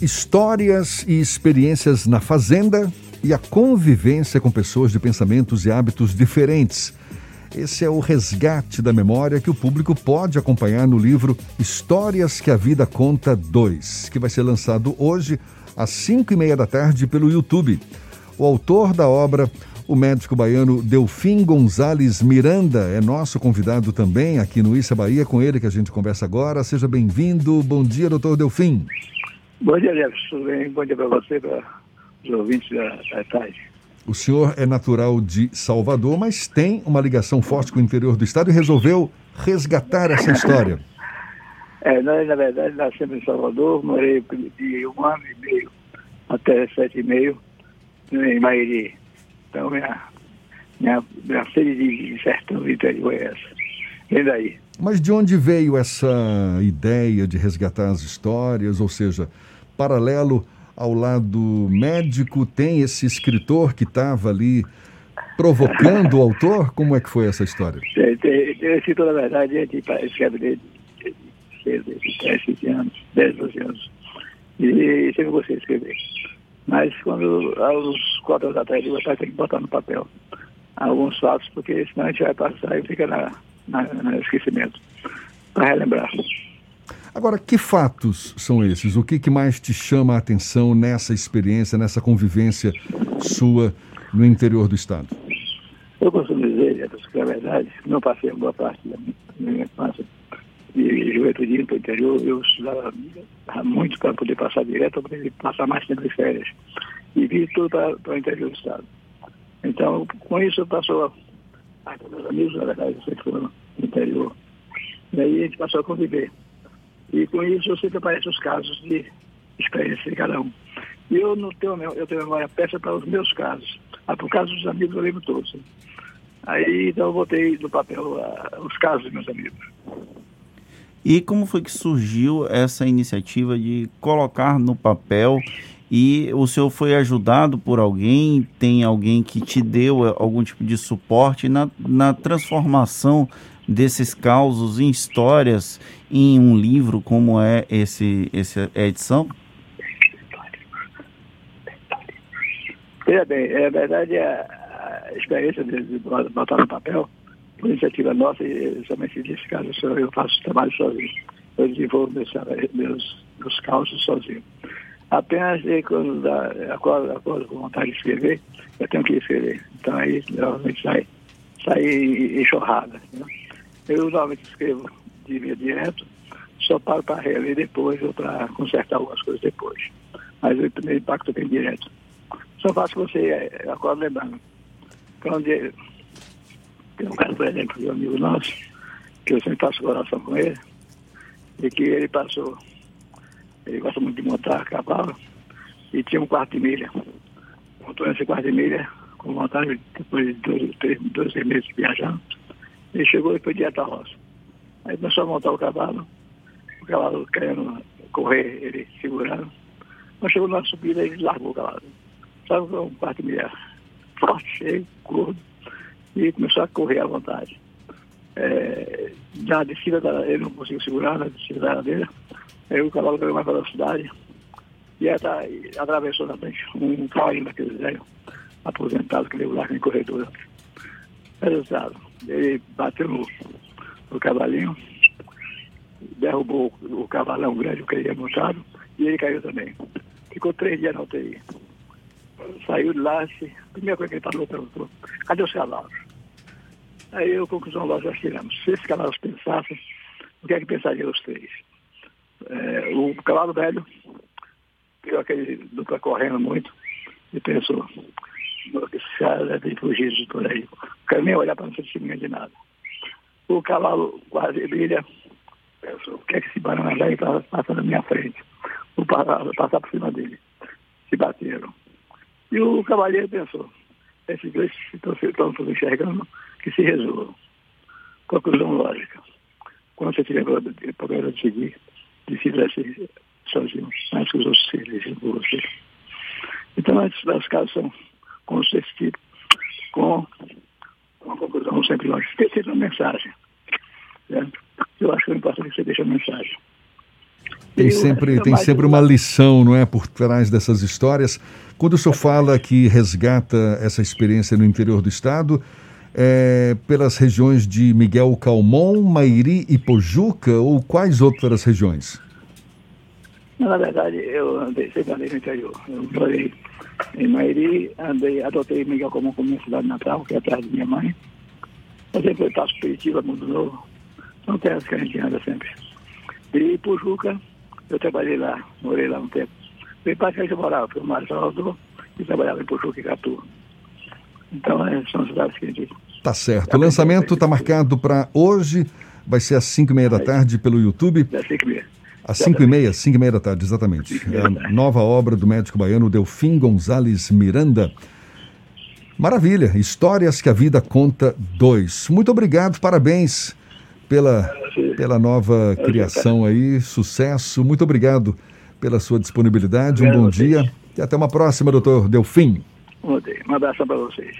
Histórias e experiências na fazenda e a convivência com pessoas de pensamentos e hábitos diferentes. Esse é o resgate da memória que o público pode acompanhar no livro Histórias que a Vida Conta 2, que vai ser lançado hoje às 5 e meia da tarde pelo YouTube. O autor da obra, o médico baiano Delfim Gonzalez Miranda, é nosso convidado também aqui no Issa Bahia, com ele que a gente conversa agora. Seja bem-vindo. Bom dia, doutor Delfim. Bom dia, Jefferson. Tudo bem? Bom dia para você, para os ouvintes da, da tarde. O senhor é natural de Salvador, mas tem uma ligação forte com o interior do estado e resolveu resgatar essa história. é, nós, na verdade, nascemos em Salvador, morei de um ano e meio até sete e meio em Mairi. Então, minha, minha, minha sede de sertão do interior é essa. Vem daí. Mas de onde veio essa ideia de resgatar as histórias? Ou seja, paralelo ao lado médico, tem esse escritor que estava ali provocando o autor? Como é que foi essa história? Tem, tem, tem escritor, na verdade, é de, escreve desde de 10, 15 anos, 10, 12 anos. E sempre gostei de escrever. Mas quando, uns quatro anos atrás, eu ter que botar no papel alguns fatos, porque senão a gente vai passar e fica na, na, esquecimento, para relembrar. Agora, que fatos são esses? O que, que mais te chama a atenção nessa experiência, nessa convivência sua no interior do Estado? Eu costumo dizer, que é verdade, não passei boa parte da minha infância de juventude para o interior, eu estudava muito para poder passar direto, para poder passar mais tempo de férias. E vi tudo para, para o interior do Estado. Então, com isso, passou a, a meus amigos, na verdade, sempre foram no interior. E aí a gente passou a conviver. E com isso sempre aparecem os casos de experiência de cada um. E eu não tenho, eu tenho memória peça para os meus casos. Ah, por causa dos amigos eu lembro todos. Aí então eu botei no papel uh, os casos dos meus amigos. E como foi que surgiu essa iniciativa de colocar no papel e o senhor foi ajudado por alguém? Tem alguém que te deu algum tipo de suporte na, na transformação desses causos em histórias em um livro como é esse, essa edição? Veja bem, é verdade a, a experiência de, de botar no papel por iniciativa nossa, e somente nesse caso eu faço trabalho sozinho. Eu desenvolvo meus, meus, meus causos sozinho. Apenas quando dá, acordo, acordo com vontade de escrever, eu tenho que escrever. Então aí normalmente sai, sai enxurrada. Né? Eu normalmente escrevo de via direto, só paro para reler depois ou para consertar algumas coisas depois. Mas o primeiro impacto vem direto. Só faço você é, acorda lembrando. Quando tem um cara, por exemplo, de um amigo nosso, que eu sempre faço oração com ele, e que ele passou, ele gosta muito de montar cavalo, e tinha um quarto de milha. Montou esse quarto de milha com vontade, depois de dois, três, dois meses viajando. Ele chegou e foi direto à roça. Aí começou a montar o cavalo, o cavalo querendo correr, ele segurando. Quando chegou na subida, ele largou o cavalo. Sabe, um quarto de milha forte, cheio, gordo e começou a correr à vontade. É, na descida, da, ele não conseguiu segurar, na descida da ladeira, aí o cavalo ganhou mais velocidade e, tá, e atravessou na frente um cavalinho daquele velho, aposentado, que veio lá em corredor. Resultado, ele bateu no, no cavalinho, derrubou o, o cavalão grande que ele ia montado e ele caiu também. Ficou três dias na UTI. Saiu de lá, a primeira coisa que ele falou, perguntou, cadê os cavalos? Aí eu, conclusão, nós já tiramos. Se esses cavalos pensassem, o que é que pensariam os três? É, o cavalo velho viu aquele dupla correndo muito e pensou, esse cara deve fugir de por aí. O cara nem olhar para não ser de nada. O cavalo quase brilha, pensou, o que é que esse banana velho está passando na minha frente? Vou passar, passar por cima dele. Se bateram. E o cavaleiro pensou, esses dois estão, estão enxergando que se resolvam. Conclusão lógica. Quando você tiver problema de seguir, decida-se sozinho, mais que os outros se por você. Então, as, as casos são tipo, com uma conclusão sempre lógica. Sempre uma mensagem. Certo? Eu acho que é importante que você deixe a mensagem. Tem sempre, tem sempre uma lição, não é, por trás dessas histórias. Quando o senhor fala que resgata essa experiência no interior do estado, é, pelas regiões de Miguel Calmon, Mairi e Pojuca ou quais outras regiões? Na verdade, eu andei, sempre andei no interior. Eu morei em Mairi, andei, adotei Miguel Calmon como minha cidade natal, que é atrás de minha mãe. Eu sempre passo Curitiba, Mundo Novo. São terras que a gente anda sempre. E Pojuca, eu trabalhei lá, morei lá um tempo. Fui para que eu morava, fui Mário Salvador e trabalhava em Pojuca e Catu. Então, é, são cidades que a gente Tá certo. O lançamento está marcado para hoje, vai ser às 5 e meia da tarde pelo YouTube. Às 5 e meia. Às 5 e meia, 5 e meia da tarde, exatamente. É a nova obra do médico baiano Delfim Gonzalez Miranda. Maravilha, histórias que a vida conta dois. Muito obrigado, parabéns pela, pela nova criação aí, sucesso. Muito obrigado pela sua disponibilidade, um bom dia e até uma próxima, doutor Delfim. Um abraço para vocês.